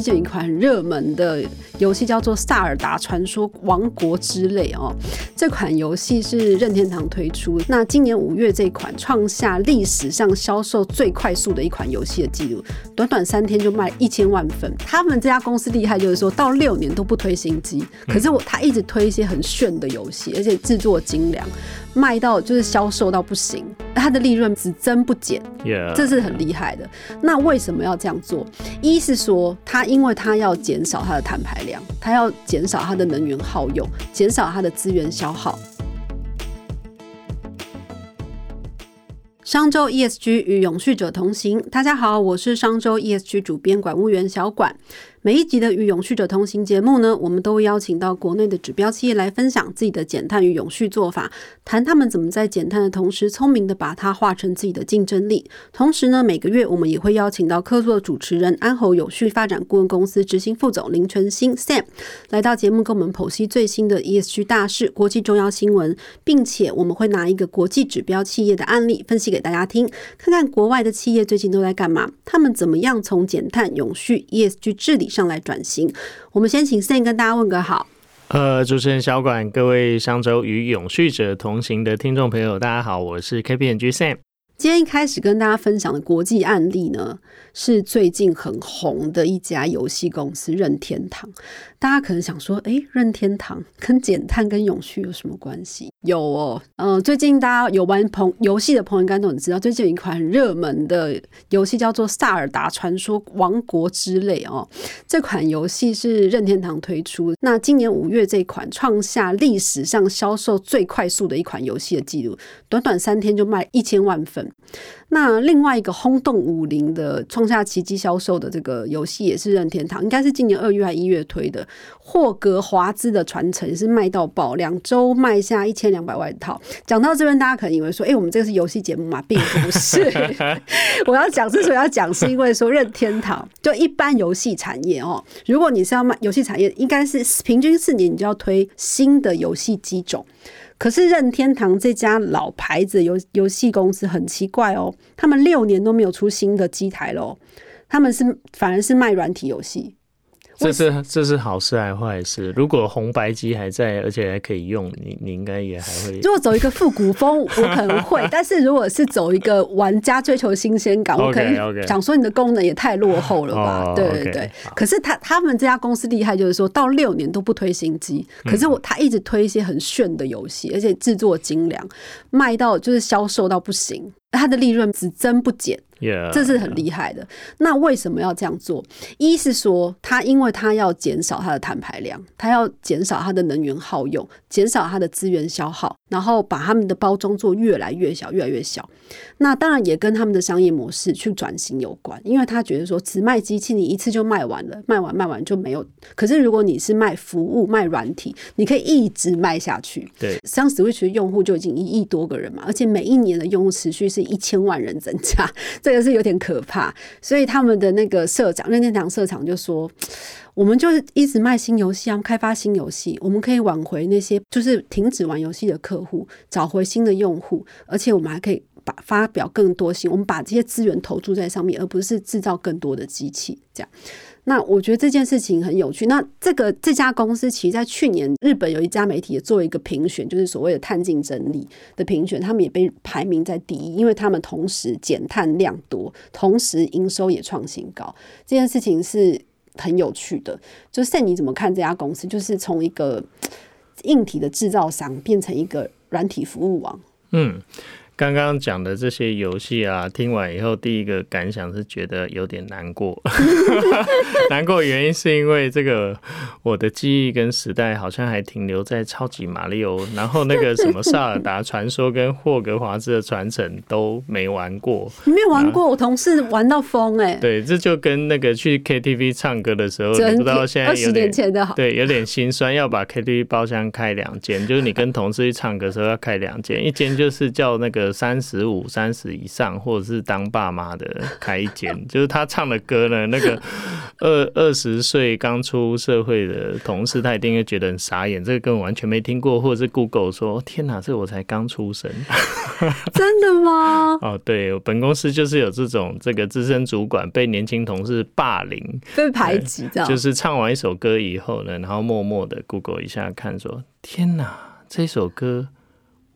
最近有一款很热门的游戏叫做《萨尔达传说：王国之泪》哦。这款游戏是任天堂推出，那今年五月这款创下历史上销售最快速的一款游戏的记录，短短三天就卖一千万份。他们这家公司厉害，就是说到六年都不推新机，可是我他一直推一些很炫的游戏，而且制作精良，卖到就是销售到不行，它的利润只增不减，这是很厉害的。那为什么要这样做？一是说，它因为它要减少它的碳排量，它要减少它的能源耗用，减少它的资源消耗。商周 ESG 与永续者同行，大家好，我是商周 ESG 主编管务员小管。每一集的与永续者同行节目呢，我们都会邀请到国内的指标企业来分享自己的减碳与永续做法，谈他们怎么在减碳的同时，聪明的把它化成自己的竞争力。同时呢，每个月我们也会邀请到客座的主持人安侯永续发展顾问公司执行副总林纯新 Sam 来到节目，跟我们剖析最新的 ESG 大事、国际重要新闻，并且我们会拿一个国际指标企业的案例分析给大家听，看看国外的企业最近都在干嘛，他们怎么样从减碳、永续、ESG 治理。上来转型，我们先请 Sam 跟大家问个好。呃，主持人小管，各位商周与永续者同行的听众朋友，大家好，我是 KPG Sam。今天一开始跟大家分享的国际案例呢，是最近很红的一家游戏公司任天堂。大家可能想说，哎，任天堂跟减碳跟永续有什么关系？有哦，嗯，最近大家有玩朋游戏的朋友应该都很知道，最近有一款很热门的游戏叫做《萨尔达传说：王国之泪》哦。这款游戏是任天堂推出，那今年五月这款创下历史上销售最快速的一款游戏的记录，短短三天就卖一千万份。那另外一个轰动武林的、创下奇迹销售的这个游戏也是任天堂，应该是今年二月还一月推的《霍格华兹的传承》，是卖到爆，两周卖下一千两百万套。讲到这边，大家可能以为说：“哎，我们这个是游戏节目嘛？”并不是。我要讲之所以要讲，是因为说任天堂就一般游戏产业哦，如果你是要卖游戏产业，应该是平均四年你就要推新的游戏机种。可是任天堂这家老牌子游游戏公司很奇怪哦，他们六年都没有出新的机台喽，他们是反而是卖软体游戏。这是这是好事还是坏事？如果红白机还在，而且还可以用，你你应该也还会。如果走一个复古风，我可能会；但是如果是走一个玩家追求新鲜感，我可能想说你的功能也太落后了吧？对对对。可是他他们这家公司厉害，就是说到六年都不推新机，可是我他一直推一些很炫的游戏，而且制作精良，卖到就是销售到不行，它的利润只增不减。这是很厉害的。那为什么要这样做？一是说，它因为它要减少它的碳排量，它要减少它的能源耗用，减少它的资源消耗，然后把他们的包装做越来越小，越来越小。那当然也跟他们的商业模式去转型有关，因为他觉得说，只卖机器，你一次就卖完了，卖完卖完就没有。可是如果你是卖服务、卖软体，你可以一直卖下去。对，像 Switch 的用户就已经一亿多个人嘛，而且每一年的用户持续是一千万人增加。这个是有点可怕，所以他们的那个社长任天堂社长就说：“我们就是一直卖新游戏啊，开发新游戏，我们可以挽回那些就是停止玩游戏的客户，找回新的用户，而且我们还可以把发表更多新，我们把这些资源投注在上面，而不是制造更多的机器这样。”那我觉得这件事情很有趣。那这个这家公司其实，在去年日本有一家媒体也做一个评选，就是所谓的碳竞争力的评选，他们也被排名在第一，因为他们同时减碳量多，同时营收也创新高。这件事情是很有趣的。就赛，你怎么看这家公司？就是从一个硬体的制造商变成一个软体服务网。嗯。刚刚讲的这些游戏啊，听完以后，第一个感想是觉得有点难过。难过原因是因为这个我的记忆跟时代好像还停留在超级马里奥，然后那个什么萨尔达传说跟霍格华兹的传承都没玩过。你没有玩过？我同事玩到疯哎。对，这就跟那个去 KTV 唱歌的时候，你不知道现在有点对，有点心酸，要把 KTV 包厢开两间，就是你跟同事去唱歌的时候要开两间，一间就是叫那个。个三十五、三十以上，或者是当爸妈的开一间，就是他唱的歌呢，那个二二十岁刚出社会的同事，他一定会觉得很傻眼，这个根本完全没听过，或者是 Google 说：“天哪，这我才刚出生。”真的吗？哦，对，本公司就是有这种这个资深主管被年轻同事霸凌、被排挤，这样就是唱完一首歌以后呢，然后默默的 Google 一下看，说：“天哪，这首歌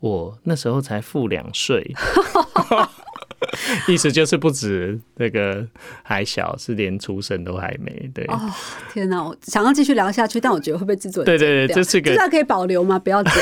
我那时候才负两岁。”意思就是不止那个还小，是连出生都还没。对，哦，天哪，我想要继续聊下去，但我觉得会被制作人对对对，这是个这可以保留吗？不要剪。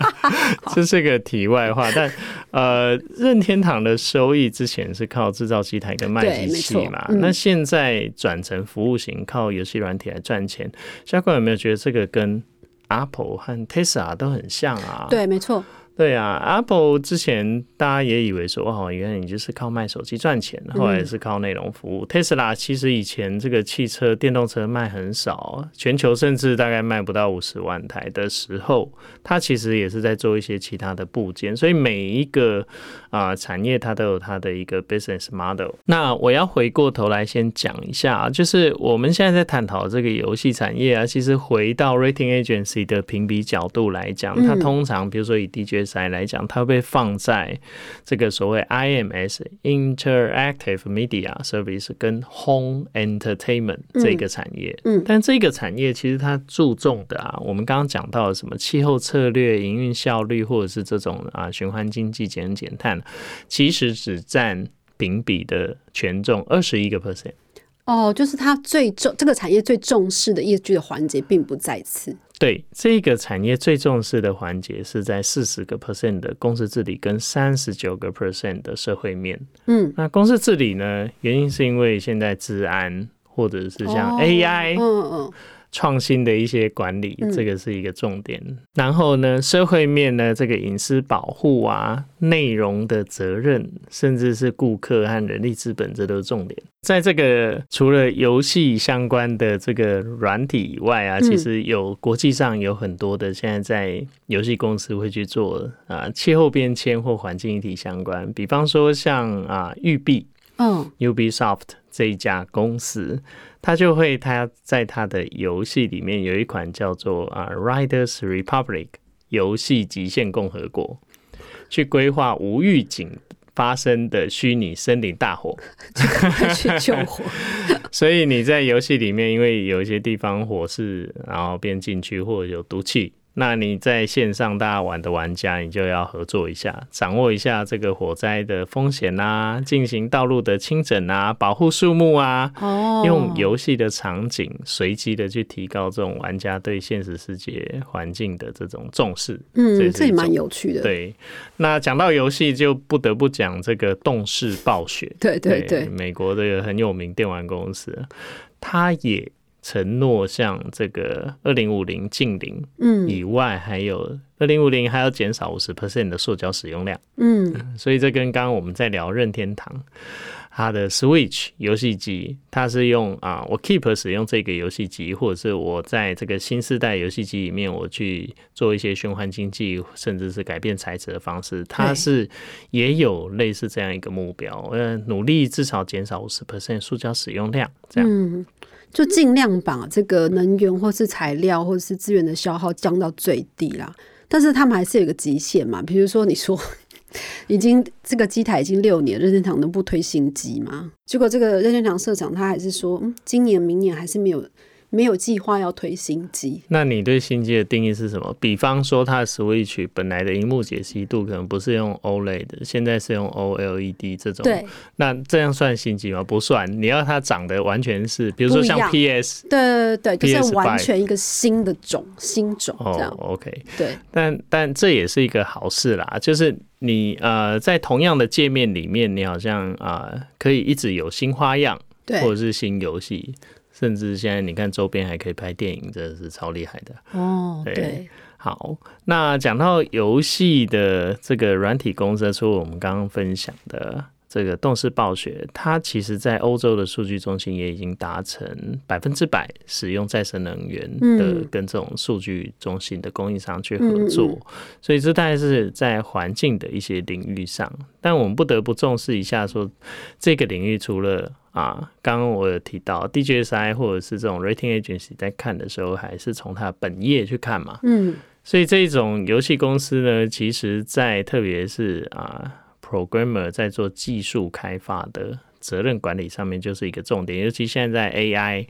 这是个题外话，但呃，任天堂的收益之前是靠制造机台跟卖机器嘛，那现在转成服务型，靠游戏软体来赚钱。下官有没有觉得这个跟 Apple 和 Tesla 都很像啊？对，没错。对啊，Apple 之前大家也以为说哦，原来你就是靠卖手机赚钱，后来是靠内容服务。Tesla 其实以前这个汽车电动车卖很少，全球甚至大概卖不到五十万台的时候，它其实也是在做一些其他的部件。所以每一个啊产业它都有它的一个 business model。那我要回过头来先讲一下，就是我们现在在探讨这个游戏产业啊，其实回到 rating agency 的评比角度来讲，它通常比如说以 DJ 来讲，它会被放在这个所谓 IMS Interactive Media Service 跟 Home Entertainment 这个产业。嗯，但这个产业其实它注重的啊，我们刚刚讲到什么气候策略、营运效率，或者是这种啊循环经济、减减碳，其实只占评比的权重二十一个 percent。哦，就是它最重这个产业最重视的业绩的环节，并不在此。对这个产业最重视的环节是在四十个 percent 的公司治理跟三十九个 percent 的社会面。嗯，那公司治理呢，原因是因为现在治安或者是像 AI。嗯嗯。创新的一些管理，这个是一个重点。然后呢，社会面呢，这个隐私保护啊，内容的责任，甚至是顾客和人力资本，这都是重点。在这个除了游戏相关的这个软体以外啊，其实有国际上有很多的现在在游戏公司会去做啊，气候变迁或环境议题相关。比方说像啊，育碧，嗯，Ubisoft 这一家公司。他就会他在他的游戏里面有一款叫做啊《Riders Republic》游戏极限共和国，去规划无预警发生的虚拟森林大火，去救火。所以你在游戏里面，因为有一些地方火势，然后变禁区或者有毒气。那你在线上大家玩的玩家，你就要合作一下，掌握一下这个火灾的风险啊，进行道路的清整啊，保护树木啊，哦，用游戏的场景随机的去提高这种玩家对现实世界环境的这种重视。嗯，这也蛮有趣的。对，那讲到游戏，就不得不讲这个动视暴雪。对对对，美国这个很有名电玩公司，它也。承诺像这个二零五零近零，嗯，以外还有二零五零还要减少五十 percent 的塑胶使用量，嗯，所以这跟刚刚我们在聊任天堂它的 Switch 游戏机，它是用啊，我 keep 使用这个游戏机，或者是我在这个新时代游戏机里面，我去做一些循环经济，甚至是改变材质的方式，它是也有类似这样一个目标，呃，努力至少减少五十 percent 塑胶使用量，这样。就尽量把这个能源或是材料或者是资源的消耗降到最低啦。但是他们还是有个极限嘛。比如说，你说 已经这个机台已经六年，任天堂能不推新机吗？结果这个任天堂社长他还是说，嗯，今年明年还是没有。没有计划要推新机，那你对新机的定义是什么？比方说，它的 Switch 本来的荧幕解析度可能不是用 OLED 的，现在是用 OLED 这种。对，那这样算新机吗？不算。你要它长得完全是，比如说像 PS，对对对，就是完全一个新的种新种这样。OK，对。但但这也是一个好事啦，就是你呃在同样的界面里面，你好像啊可以一直有新花样，或者是新游戏。甚至现在你看周边还可以拍电影，真的是超厉害的哦。对，好，那讲到游戏的这个软体公司，除了我们刚刚分享的这个动视暴雪，它其实在欧洲的数据中心也已经达成百分之百使用再生能源的，跟这种数据中心的供应商去合作，所以这大概是在环境的一些领域上。但我们不得不重视一下，说这个领域除了啊，刚刚我有提到 DJSI 或者是这种 Rating Agency 在看的时候，还是从它本业去看嘛。嗯，所以这种游戏公司呢，其实在特别是啊。Programmer 在做技术开发的责任管理上面就是一个重点，尤其现在 AI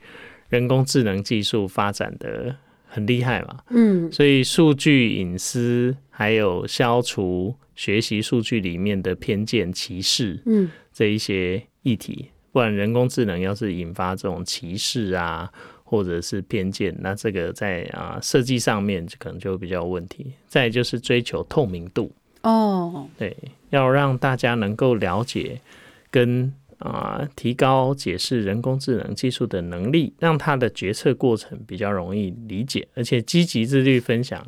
人工智能技术发展的很厉害嘛，嗯，所以数据隐私还有消除学习数据里面的偏见歧视，嗯，这一些议题，不然人工智能要是引发这种歧视啊，或者是偏见，那这个在啊设计上面可能就比较有问题。再就是追求透明度。哦，对，要让大家能够了解跟啊提高解释人工智能技术的能力，让他的决策过程比较容易理解，而且积极自律分享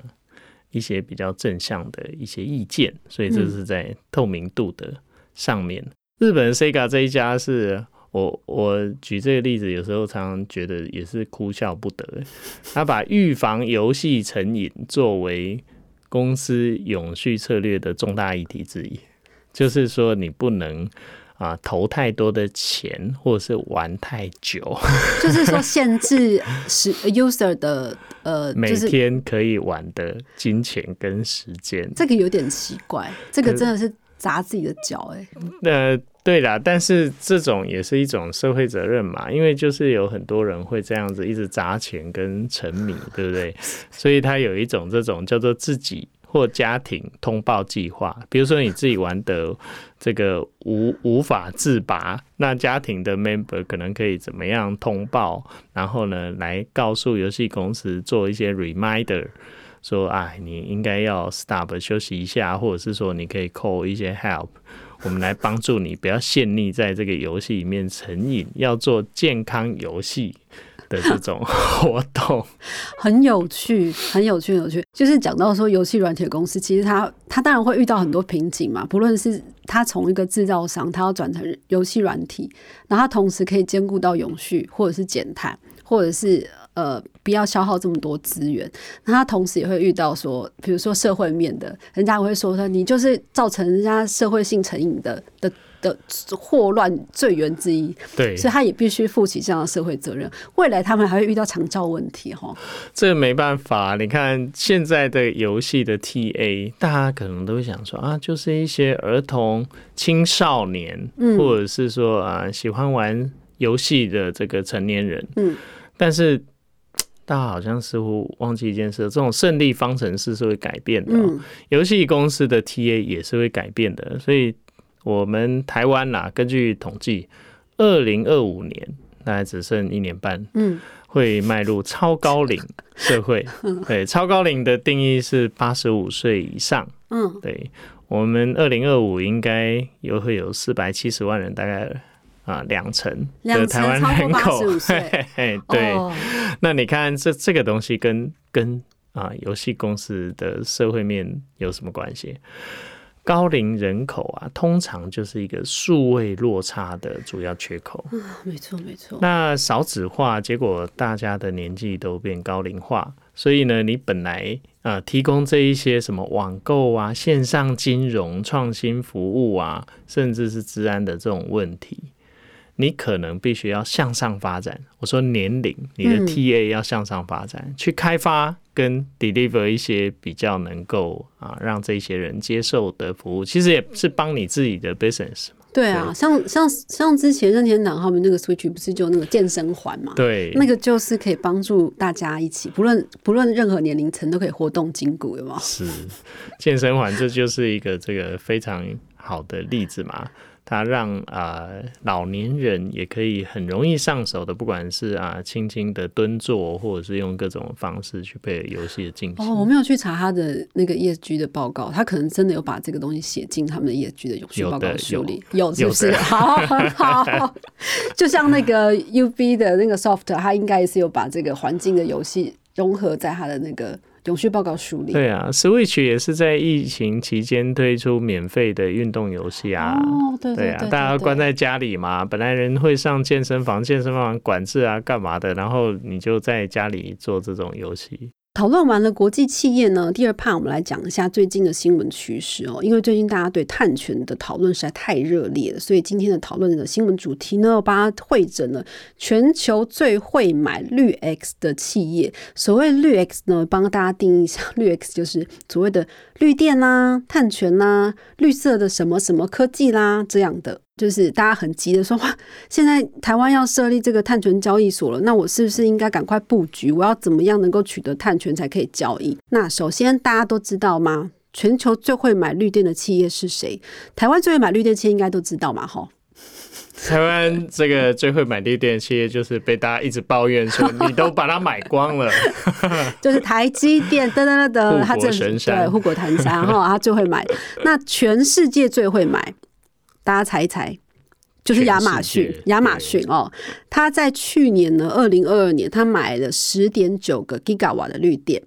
一些比较正向的一些意见，所以这是在透明度的上面。日本 Sega 这一家是我我举这个例子，有时候常常觉得也是哭笑不得，他把预防游戏成瘾作为。公司永续策略的重大议题之一，就是说你不能啊投太多的钱，或者是玩太久。就是说限制是 user 的呃每天可以玩的金钱跟时间。这个有点奇怪，这个真的是砸自己的脚哎。那对啦，但是这种也是一种社会责任嘛，因为就是有很多人会这样子一直砸钱跟沉迷，对不对？所以他有一种这种叫做自己或家庭通报计划，比如说你自己玩的这个无无法自拔，那家庭的 member 可能可以怎么样通报，然后呢来告诉游戏公司做一些 reminder，说哎你应该要 stop 休息一下，或者是说你可以 call 一些 help。我们来帮助你，不要陷溺在这个游戏里面成瘾，要做健康游戏的这种活动，很有趣，很有趣，有趣。就是讲到说，游戏软体公司其实它它当然会遇到很多瓶颈嘛，不论是它从一个制造商，它要转成游戏软体，然后它同时可以兼顾到永续，或者是减碳，或者是。呃，不要消耗这么多资源。那他同时也会遇到说，比如说社会面的，人家会说说你就是造成人家社会性成瘾的的的祸乱罪源之一。对，所以他也必须负起这样的社会责任。未来他们还会遇到长照问题哈。这没办法，你看现在的游戏的 TA，大家可能都会想说啊，就是一些儿童、青少年，或者是说啊喜欢玩游戏的这个成年人。嗯，但是。大家好像似乎忘记一件事，这种胜利方程式是会改变的。游戏公司的 TA 也是会改变的，所以我们台湾呐，根据统计，二零二五年大概只剩一年半，嗯，会迈入超高龄社会。对，超高龄的定义是八十五岁以上。嗯，对，我们二零二五应该又会有四百七十万人，大概。啊，两成的台湾人口，对，那你看这这个东西跟跟啊游戏公司的社会面有什么关系？高龄人口啊，通常就是一个数位落差的主要缺口。没错没错。那少子化，结果大家的年纪都变高龄化，所以呢，你本来啊提供这一些什么网购啊、线上金融、创新服务啊，甚至是治安的这种问题。你可能必须要向上发展。我说年龄，你的 TA 要向上发展，去开发跟 deliver 一些比较能够啊让这些人接受的服务，其实也是帮你自己的 business 嘛。对啊，像像像之前任天堂他们那个 Switch 不是就那个健身环嘛？对，那个就是可以帮助大家一起，不论不论任何年龄层都可以活动筋骨，有吗？是健身环，这就是一个这个非常好的例子嘛。它让啊老年人也可以很容易上手的，不管是啊轻轻的蹲坐，或者是用各种方式去被游戏的进行。哦，我没有去查他的那个 ESG 的报告，他可能真的有把这个东西写进他们的 ESG 的永续报告书里，有是不是？好，好，就像那个 UB 的那个 Soft，他应该是有把这个环境的游戏融合在他的那个永续报告书里。对啊，Switch 也是在疫情期间推出免费的运动游戏啊。哦，对对啊，对对，大家对关在家里嘛，本来人会上健身房，健身房管制啊，干嘛的，然后你就在家里做这种游戏。讨论完了国际企业呢，第二 part 我们来讲一下最近的新闻趋势哦。因为最近大家对碳权的讨论实在太热烈了，所以今天的讨论的新闻主题呢，我把它汇整了全球最会买绿 X 的企业。所谓绿 X 呢，帮大家定义一下，绿 X 就是所谓的绿电啦、碳权啦、绿色的什么什么科技啦这样的。就是大家很急的说，哇，现在台湾要设立这个碳权交易所了，那我是不是应该赶快布局？我要怎么样能够取得碳权才可以交易？那首先大家都知道吗？全球最会买绿电的企业是谁？台湾最会买绿电企业应该都知道嘛，哈。台湾这个最会买绿电企业，就是被大家一直抱怨说你都把它买光了，就是台积电，噔噔噔噔，护国它这神山对护国神山哈，它最会买。那全世界最会买，大家猜一猜，就是亚马逊。亚马逊哦，他在去年呢，二零二二年，他买了十点九个 giga 瓦的绿电。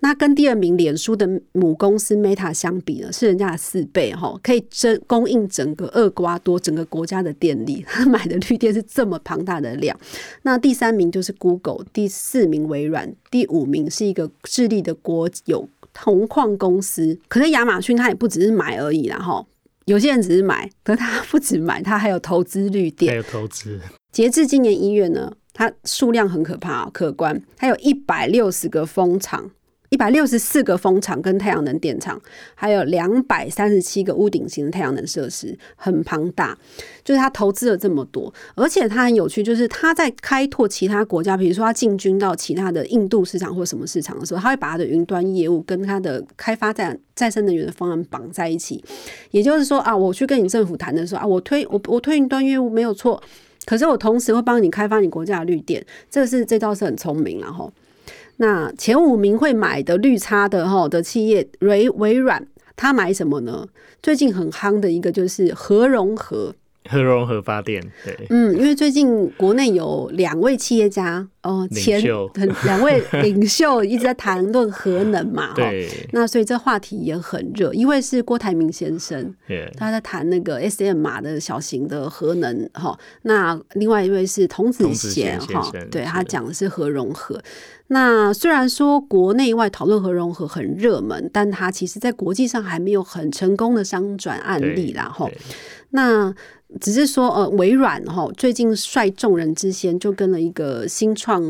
那跟第二名脸书的母公司 Meta 相比呢，是人家的四倍哈，可以整供应整个厄瓜多整个国家的电力。他买的绿电是这么庞大的量。那第三名就是 Google，第四名微软，第五名是一个智利的国有铜矿公司。可是亚马逊它也不只是买而已啦哈，有些人只是买，可是他不止买，他还有投资绿电还。有投资。截至今年一月呢，它数量很可怕、哦，可观，它有一百六十个风场。一百六十四个风场跟太阳能电厂，还有两百三十七个屋顶型的太阳能设施，很庞大。就是他投资了这么多，而且他很有趣，就是他在开拓其他国家，比如说他进军到其他的印度市场或什么市场的时候，他会把他的云端业务跟他的开发在再生能源的方案绑在一起。也就是说啊，我去跟你政府谈的时候啊，我推我我推云端业务没有错，可是我同时会帮你开发你国家的绿电，这是这倒是很聪明然后。那前五名会买的绿叉的哈的企业，微微软，它买什么呢？最近很夯的一个就是核融合，核融合发电，对，嗯，因为最近国内有两位企业家哦，领前袖很两位领袖一直在谈论核能嘛，哈，对，那所以这话题也很热。一位是郭台铭先生，对，他在谈那个 S M 码的小型的核能哈，那另外一位是童子贤哈。对他是讲的是核融合。那虽然说国内外讨论核融合很热门，但它其实在国际上还没有很成功的商转案例啦哈。那只是说，呃，微软哈最近率众人之先就跟了一个新创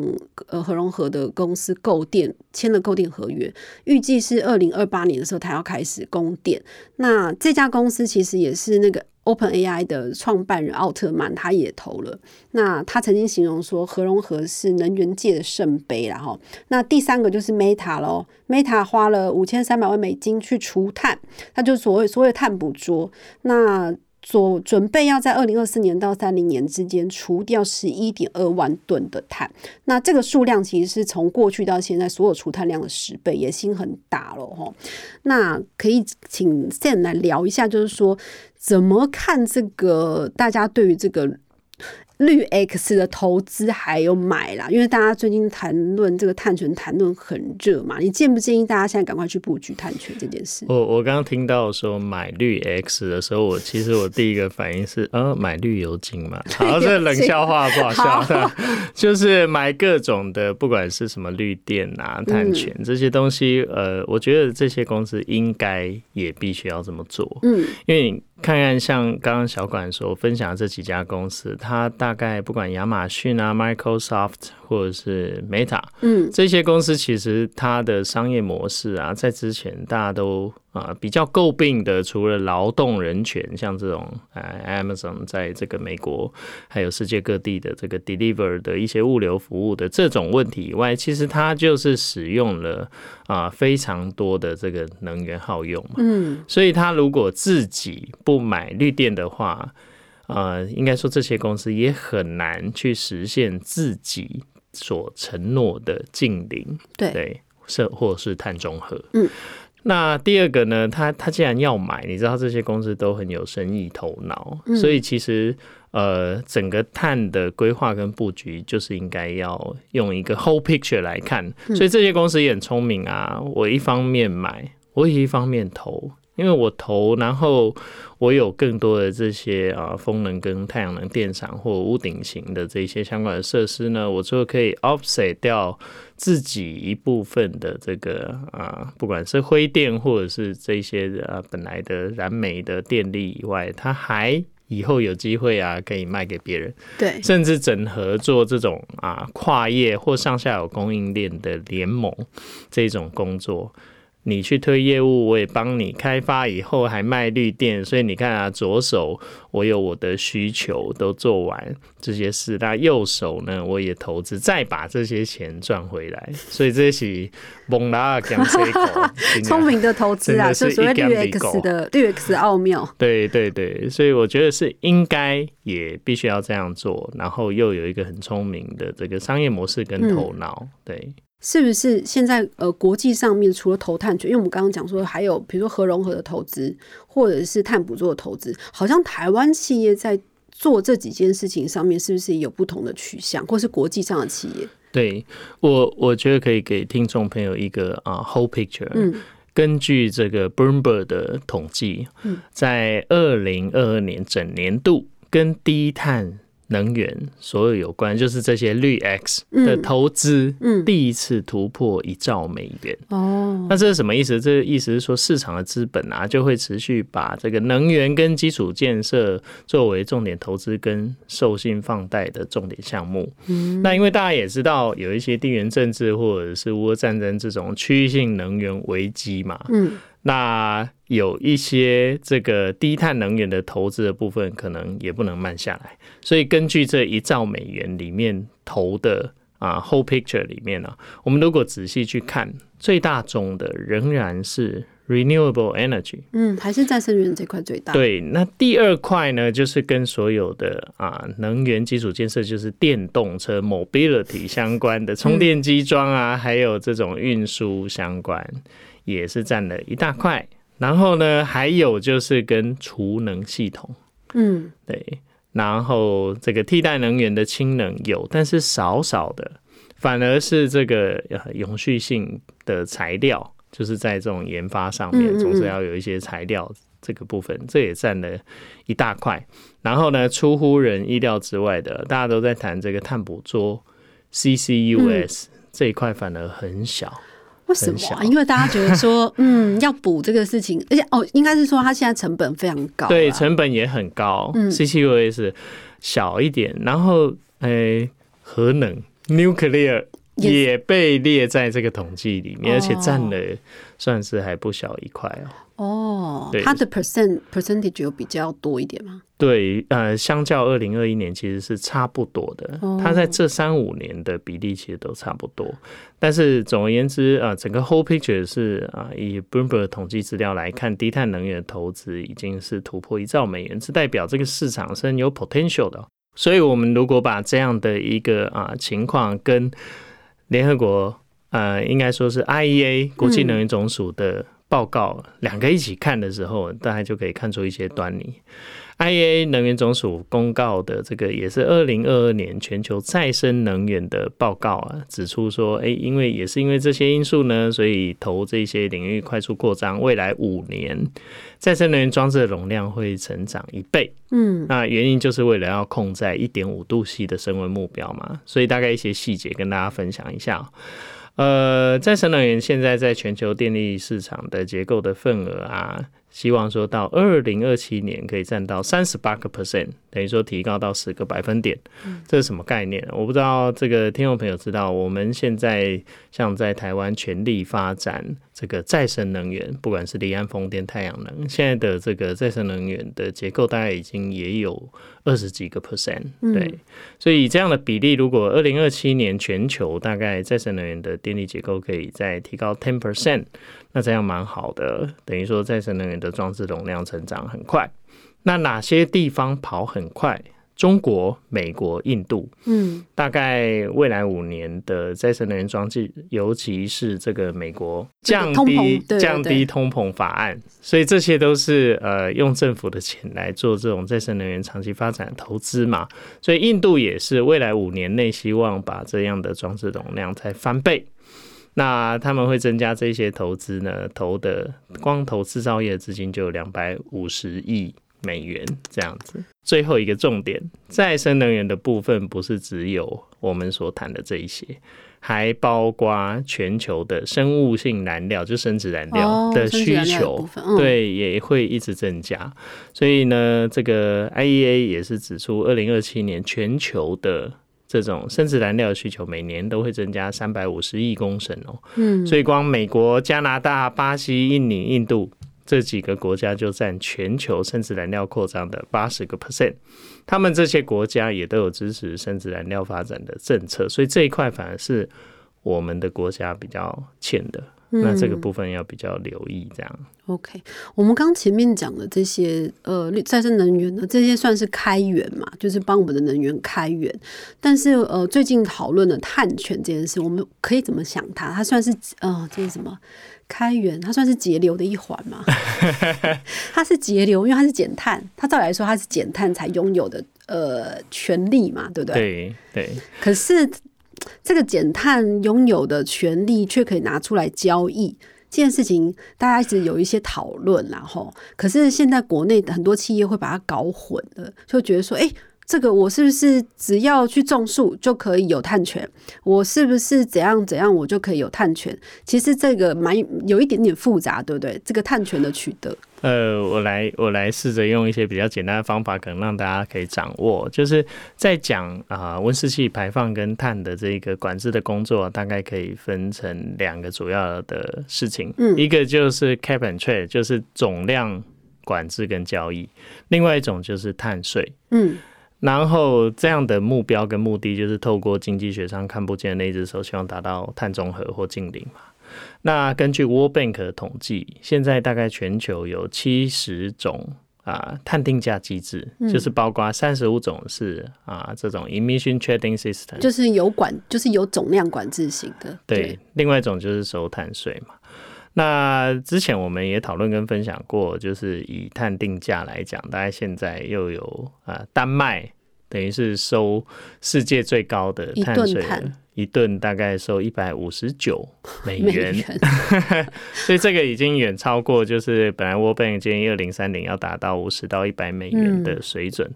呃核融合的公司购电签了购电合约，预计是二零二八年的时候它要开始供电。那这家公司其实也是那个 Open AI 的创办人奥特曼，他也投了。那他曾经形容说，核融合是能源界的圣杯然后那第三个就是 Meta 咯 m e t a 花了五千三百万美金去除碳，它就所谓所谓的碳捕捉。那所准备要在二零二四年到三零年之间除掉十一点二万吨的碳，那这个数量其实是从过去到现在所有除碳量的十倍，野心很大了哈。那可以请 Sam 来聊一下，就是说怎么看这个大家对于这个绿 X 的投资还有买啦，因为大家最近谈论这个碳权谈论很热嘛，你建不建议大家现在赶快去布局碳权这件事？我我刚刚听到说买绿 X 的时候，我其实我第一个反应是，呃，买绿油精嘛，好，这冷笑话不好笑好，就是买各种的，不管是什么绿电啊、碳权、这些东西，呃，我觉得这些公司应该也必须要这么做，嗯，因为你看看像刚刚小管所分享的这几家公司，它大概不管亚马逊啊、Microsoft 或者是 Meta，嗯，这些公司其实它的商业模式啊，在之前大家都啊、比较诟病的，除了劳动人权，像这种呃 Amazon 在这个美国还有世界各地的这个 deliver 的一些物流服务的这种问题以外，其实它就是使用了啊、非常多的这个能源耗用嘛，嗯，所以它如果自己不买绿电的话，呃，应该说这些公司也很难去实现自己所承诺的净零，对，对，是或是碳中和。嗯，那第二个呢，他他既然要买，你知道这些公司都很有生意头脑，嗯所以其实呃，整个碳的规划跟布局就是应该要用一个 whole picture 来看。嗯所以这些公司也很聪明啊，我一方面买，我也一方面投，因为我投，然后我有更多的这些啊风能跟太阳能电厂或屋顶型的这些相关的设施呢，我就可以 offset 掉自己一部分的这个啊，不管是灰电或者是这些啊本来的燃煤的电力以外，它还以后有机会啊可以卖给别人。对，甚至整合做这种啊跨业或上下游供应链的联盟这种工作。你去推业务，我也帮你开发，以后还卖绿电，所以你看啊，左手我有我的需求都做完这些事，那右手呢，我也投资，再把这些钱赚回来，所以这是蒙拉 聪明的投资啊，真的是是所谓绿一竿子一 X 狗的绿 X 的奥妙。对对对，所以我觉得是应该也必须要这样做，然后又有一个很聪明的这个商业模式跟头脑。对，是不是现在呃国际上面除了投碳权，因为我们刚刚讲说还有比如说核融合的投资，或者是碳捕捉的投资，好像台湾企业在做这几件事情上面，是不是有不同的取向，或是国际上的企业？对我我觉得可以给听众朋友一个啊、whole picture。嗯根据这个 Bloomberg 的统计，嗯在二零二二年整年度跟低碳能源所有有关，就是这些绿 X 的嗯投资，嗯第一次突破一兆美元。哦，那这是什么意思？这个意思是说，市场的资本啊，就会持续把这个能源跟基础建设作为重点投资跟授信放贷的重点项目。嗯那因为大家也知道，有一些地缘政治或者是乌俄战争这种区域性能源危机嘛，嗯那有一些这个低碳能源的投资的部分，可能也不能慢下来。所以根据这一兆美元里面投的啊 whole picture 里面呢、我们如果仔细去看，最大宗的仍然是 renewable energy。嗯，还是再生能源这块最大。，对，那第二块呢，就是跟所有的啊能源基础建设，就是电动车 mobility 相关的充电机桩啊，还有这种运输相关，也是占了一大块。然后呢，还有就是跟储能系统，嗯对，然后这个替代能源的氢能有，但是少少的，反而是这个呃永续性的材料，就是在这种研发上面，总是要有一些材料这个部分，这也占了一大块。然后呢，出乎人意料之外的，大家都在谈这个碳捕捉 CCUS、这一块，反而很小。为什么啊？因为大家觉得说，嗯，要补这个事情，而且哦，应该是说它现在成本非常高啊，对，成本也很高。嗯 CCUS 小一点，然后诶、核能 nuclear 也也被列在这个统计里面，哦而且占了算是还不小一块哦。哦对，它的 percent percentage 有比较多一点吗？对，呃，相较二零二一年其实是差不多的哦，它在这三五年的比例其实都差不多。但是总而言之，啊、整个 whole picture 是啊、以 Bloomberg 统计资料来看，低碳能源投资已经是突破一兆美元，是代表这个市场是很有 potential 的哦。所以，我们如果把这样的一个啊、情况跟联合国呃，应该说是 IEA 国际能源总署的报告、两个一起看的时候，大家就可以看出一些端倪。IEA 能源总署公告的这个也是二零二二年全球再生能源的报告啊，指出说，诶，因为也是因为这些因素呢，所以投这些领域快速扩张，未来五年再生能源装置的容量会成长一倍。嗯那原因就是为了要控在一点五度 C 的升温目标嘛，所以大概一些细节跟大家分享一下哦。呃，再生能源现在在全球电力市场的结构的份额啊，希望说到二零二七年可以占到三十八个 percent，等于说提高到十个百分点。这是什么概念？我不知道这个听众朋友知道，我们现在像在台湾全力发展这个再生能源，不管是离岸风电、太阳能，现在的这个再生能源的结构大概已经也有二十几个 percent，对，所以这样的比例，如果二零二七年全球大概再生能源的电力结构可以再提高 ten percent，那这样蛮好的，等于说再生能源的装置容量成长很快。那哪些地方跑很快？中国、美国、印度，嗯，大概未来五年的再生能源装置，尤其是这个美国降低降低通膨法案，所以这些都是呃用政府的钱来做这种再生能源长期发展投资嘛。所以印度也是未来五年内希望把这样的装置容量再翻倍。那他们会增加这些投资呢？投的光投制造业资金就有两百五十亿。美元这样子，最后一个重点，再生能源的部分不是只有我们所谈的这一些，还包括全球的生物性燃料，就生殖燃料的需求，对，也会一直增加。所以呢，这个 IEA 也是指出，二零二七年全球的这种生殖燃料的需求每年都会增加三百五十亿公升哦。嗯，所以光美国、加拿大、巴西、印尼、印度。这几个国家就占全球生殖燃料扩张的八十个 percent，他们这些国家也都有支持生殖燃料发展的政策，所以这一块反而是我们的国家比较欠的，那这个部分要比较留意。这样，OK，我们刚前面讲的这些呃再生能源呢，这些算是开源嘛，就是帮我们的能源开源。但是呃，最近讨论的碳权这件事，我们可以怎么想它？它算是呃，这是什么？开源，它算是节流的一环嘛？它是节流，因为它是减碳，它照理来说它是减碳才拥有的呃权利嘛，对不对？对对。可是这个减碳拥有的权利却可以拿出来交易，这件事情大家一直有一些讨论，然后可是现在国内很多企业会把它搞混了，就觉得说，哎。这个我是不是只要去种树就可以有碳权？我是不是怎样怎样我就可以有碳权？其实这个蛮有一点点复杂，对不对？这个碳权的取得。呃，我来我来试着用一些比较简单的方法，可能让大家可以掌握。就是在讲啊温室气排放跟碳的这个管制的工作，大概可以分成两个主要的事情。嗯，一个就是 cap and trade，就是总量管制跟交易；另外一种就是碳税。嗯。然后这样的目标跟目的就是透过经济学上看不见的那只手，希望达到碳中和或净零嘛。那根据 World Bank 的统计，现在大概全球有七十种啊碳定价机制，就是包括三十五种是啊这种 Emission Trading System，就是有管，就是有总量管制型的。对，另外一种就是收碳税嘛。那之前我们也讨论跟分享过，就是以碳定价来讲，大概现在又有啊，丹麦等于是收世界最高的碳税，一吨大概收一百五十九美元，所以这个已经远超过就是本来 World Bank 建议二零三零要达到五十到一百美元的水准。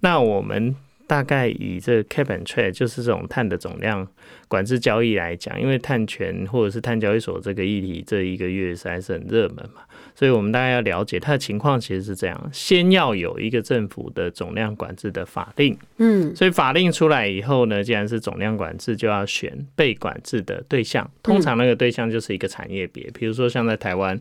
那我们。大概以这 cap and trade 就是这种碳的总量管制交易来讲，因为碳权或者是碳交易所这个议题这一个月实在是很热门嘛，所以我们大概要了解它的情况其实是这样：先要有一个政府的总量管制的法令，嗯，所以法令出来以后呢，既然是总量管制，就要选被管制的对象，通常那个对象就是一个产业别，比如说像在台湾，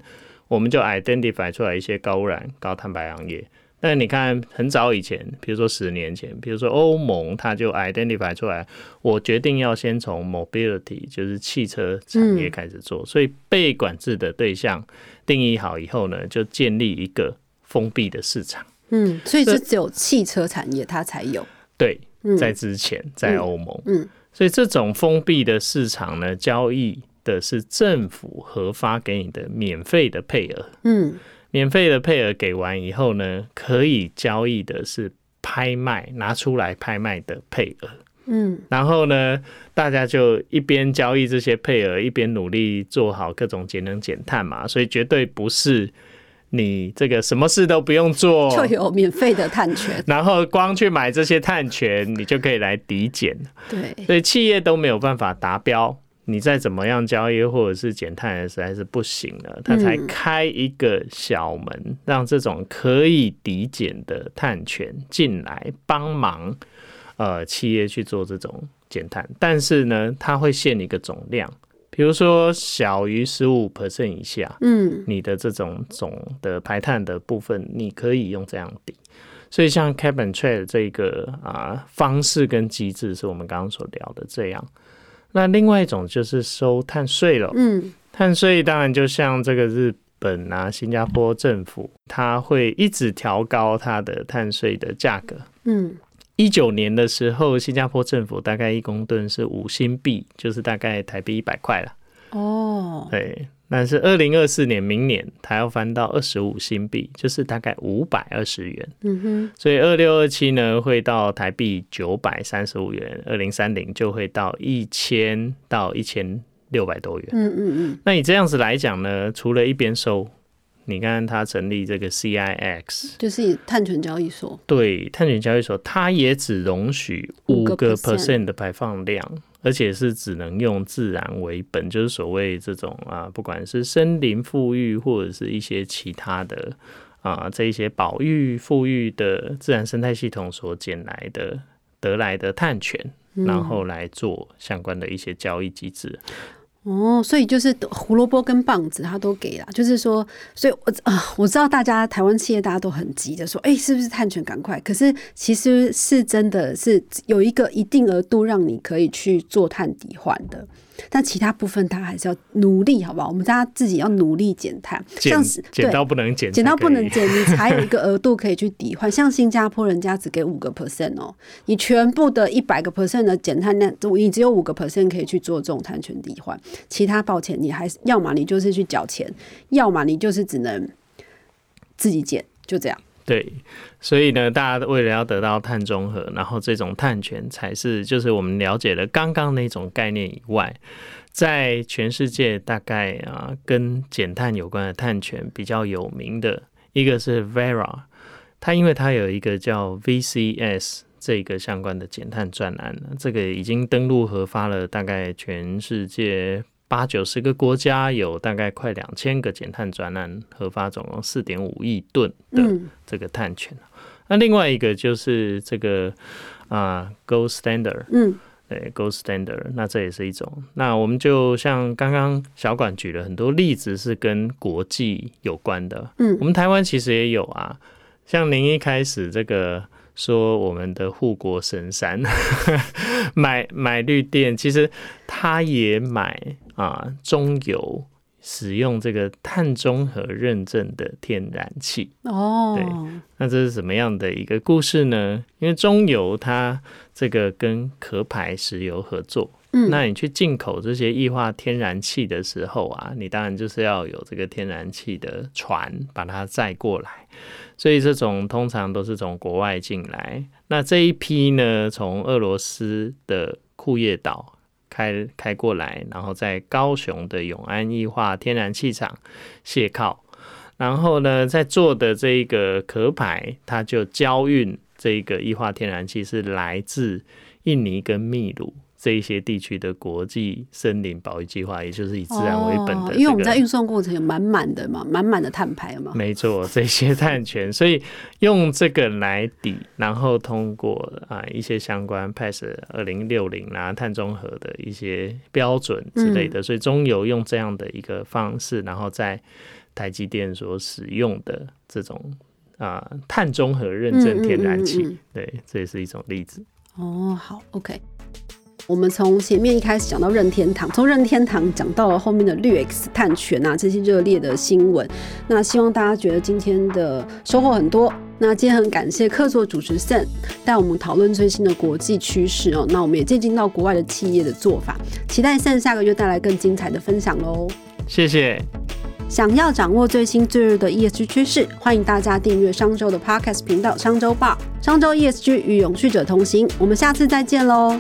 我们就 identify 出来一些高污染、高碳排行业。那你看，很早以前，比如说十年前，比如说欧盟，它就 identify 出来，我决定要先从 mobility，就是汽车产业开始做，所以被管制的对象定义好以后呢，就建立一个封闭的市场。嗯，所以这只有汽车产业它才有。对，在之前在欧盟，嗯，所以这种封闭的市场呢，交易的是政府核发给你的免费的配额。嗯。免费的配额给完以后呢，可以交易的是拍卖拿出来拍卖的配额。嗯，然后呢，大家就一边交易这些配额，一边努力做好各种节能减碳嘛。所以绝对不是你这个什么事都不用做就有免费的碳权，然后光去买这些碳权，你就可以来抵减。对，所以企业都没有办法达标。你再怎么样交易或者是减碳，实在是不行了。他才开一个小门，让这种可以抵减的碳权进来帮忙，呃，企业去做这种减碳。但是呢，它会限一个总量，比如说小于十五 percent 以下，嗯，你的这种总的排碳的部分，你可以用这样抵。所以像 cap and trade 这个啊方式跟机制，是我们刚刚所聊的这样。那另外一种就是收碳税了。嗯，碳税当然就像这个日本啊、新加坡政府，它会一直调高它的碳税的价格。嗯，一九年的时候，新加坡政府大概一公吨是五新币，就是大概台币一百块了。哦，对，但是二零二四年明年它要翻到二十五新币，就是大概五百二十元。嗯哼，所以二六二七呢会到台币九百三十五元，二零三零就会到一千到一千六百多元。嗯嗯嗯，那你这样子来讲呢，除了一边收，你看它成立这个 CIX，就是碳权交易所。对碳权交易所，它也只容许五5%个 percent 的排放量，而且是只能用自然为本，就是所谓这种啊，不管是森林富裕或者是一些其他的啊，这一些保育富裕的自然生态系统所捡来的得来的碳权，然后来做相关的一些交易机制。哦，所以就是胡萝卜跟棒子，他都给了。就是说，所以我啊、我知道大家台湾企业大家都很急的说，哎、是不是碳权赶快？可是其实是真的是有一个一定额度让你可以去做碳抵换的，但其他部分它还是要努力，好不好？我们大家自己要努力减碳，减像是对减到不能减，减到不能。减，你 才有一个额度可以去抵换。像新加坡人家只给五个 percent 哦，你全部的一百个 percent 的减碳量，你只有五个 percent 可以去做这种碳权抵换，其他抱歉，你还是要么你就是去缴钱，要么你就是只能自己减，就这样。对，所以呢，大家为了要得到碳中和，然后这种碳权才是就是我们了解了刚刚那种概念以外，在全世界大概啊跟减碳有关的碳权比较有名的一个是 Vera，它因为它有一个叫 VCS 这个相关的减碳专案，这个已经登录核发了，大概全世界。八九十个国家有大概快两千个减碳专案核发，总共四点五亿吨的嗯这个碳权。那另外一个就是这个啊、Gold Standard，嗯对 Gold Standard，那这也是一种。那我们就像刚刚小管举了很多例子，是跟国际有关的。嗯我们台湾其实也有啊，像您一开始这个说我们的护国神山 买买绿电，其实他也买啊中油。使用这个碳中和认证的天然气，哦，那这是什么样的一个故事呢？因为中油它这个跟壳牌石油合作，嗯那你去进口这些液化天然气的时候啊，你当然就是要有这个天然气的船把它载过来，所以这种通常都是从国外进来。那这一批呢，从俄罗斯的库页岛。开开过来，然后在高雄的永安液化天然气厂卸靠，然后呢，在做的这一个壳牌，它就交运这个液化天然气是来自印尼跟秘鲁。这一些地区的国际森林保育计划，也就是以自然为本的、因为我们在运送过程有满满的嘛，满满的碳排嘛。没错，这些碳权，所以用这个来抵，然后通过啊一些相关 PAS 二零六零啊碳中和的一些标准之类的，所以中油用这样的一个方式，然后在台积电所使用的这种啊碳中和认证天然气，嗯嗯嗯嗯对，这也是一种例子。哦，好，OK。我们从前面一开始讲到任天堂，从任天堂讲到了后面的绿 X 碳权啊这些热烈的新闻。那希望大家觉得今天的收获很多。那今天很感谢客座主持 Sen 带我们讨论最新的国际趋势哦。那我们也借鉴到国外的企业的做法，期待 Sen 下个月带来更精彩的分享喽。谢谢，想要掌握最新最热的 ESG 趋势，欢迎大家订阅商周的 Podcast 频道商周报。商周 ESG 与永续者同行，我们下次再见喽。